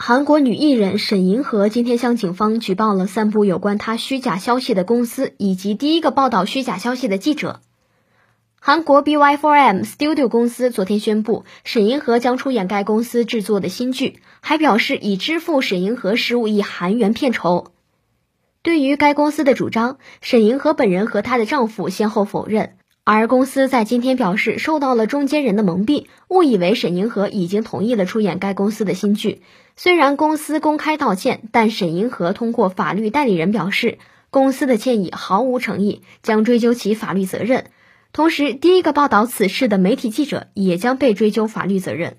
韩国女艺人沈银河今天向警方举报了三部有关她虚假消息的公司，以及第一个报道虚假消息的记者。韩国 BY4M Studio 公司昨天宣布，沈银河将出演该公司制作的新剧，还表示已支付沈银河十五亿韩元片酬。对于该公司的主张，沈银河本人和她的丈夫先后否认。而公司在今天表示，受到了中间人的蒙蔽，误以为沈银河已经同意了出演该公司的新剧。虽然公司公开道歉，但沈银河通过法律代理人表示，公司的歉意毫无诚意，将追究其法律责任。同时，第一个报道此事的媒体记者也将被追究法律责任。